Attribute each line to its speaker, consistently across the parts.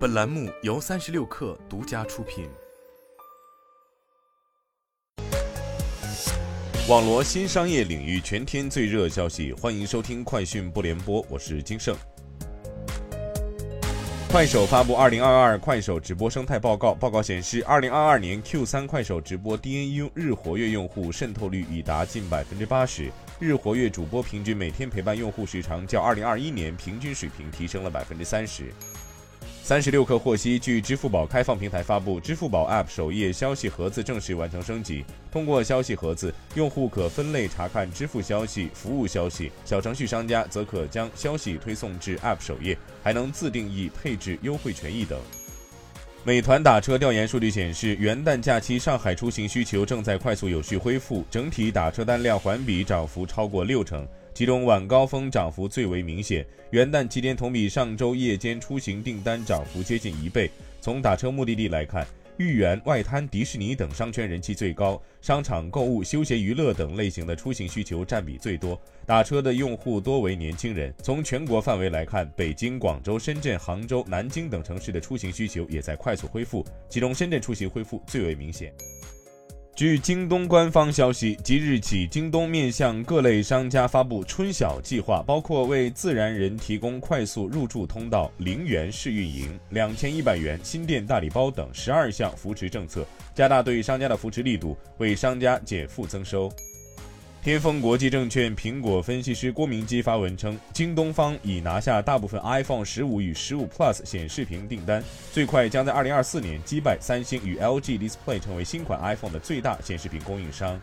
Speaker 1: 本栏目由三十六氪独家出品。
Speaker 2: 网罗新商业领域全天最热消息，欢迎收听快讯不联播，我是金盛。快手发布二零二二快手直播生态报告，报告显示，二零二二年 Q 三快手直播 DNU 日活跃用户渗透率已达近百分之八十，日活跃主播平均每天陪伴用户时长较二零二一年平均水平提升了百分之三十。三十六氪获悉，据支付宝开放平台发布，支付宝 App 首页消息盒子正式完成升级。通过消息盒子，用户可分类查看支付消息、服务消息；小程序商家则可将消息推送至 App 首页，还能自定义配置优惠权益等。美团打车调研数据显示，元旦假期上海出行需求正在快速有序恢复，整体打车单量环比涨幅超过六成。其中晚高峰涨幅最为明显，元旦期间同比上周夜间出行订单涨幅接近一倍。从打车目的地来看，豫园、外滩、迪士尼等商圈人气最高，商场、购物、休闲娱乐等类型的出行需求占比最多。打车的用户多为年轻人。从全国范围来看，北京、广州、深圳、杭州、南京等城市的出行需求也在快速恢复，其中深圳出行恢复最为明显。据京东官方消息，即日起，京东面向各类商家发布“春晓计划”，包括为自然人提供快速入驻通道、零元试运营、两千一百元新店大礼包等十二项扶持政策，加大对商家的扶持力度，为商家减负增收。天风国际证券苹果分析师郭明基发文称，京东方已拿下大部分 iPhone 十五与十五 Plus 显示屏订单，最快将在二零二四年击败三星与 LG Display 成为新款 iPhone 的最大显示屏供应商。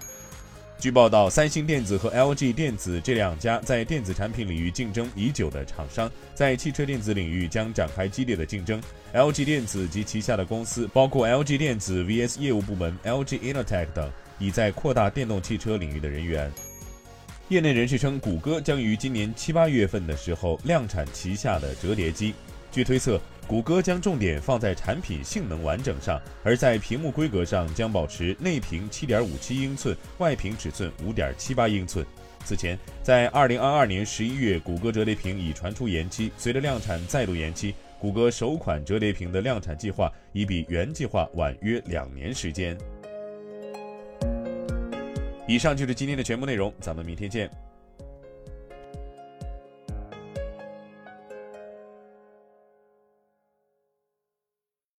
Speaker 2: 据报道，三星电子和 LG 电子这两家在电子产品领域竞争已久的厂商，在汽车电子领域将展开激烈的竞争。LG 电子及旗下的公司，包括 LG 电子 VS 业务部门、LG Innotek 等。已在扩大电动汽车领域的人员。业内人士称，谷歌将于今年七八月份的时候量产旗下的折叠机。据推测，谷歌将重点放在产品性能完整上，而在屏幕规格上将保持内屏七点五七英寸，外屏尺寸五点七八英寸。此前，在二零二二年十一月，谷歌折叠屏已传出延期，随着量产再度延期，谷歌首款折叠屏的量产计划已比原计划晚约两年时间。以上就是今天的全部内容，咱们明天见。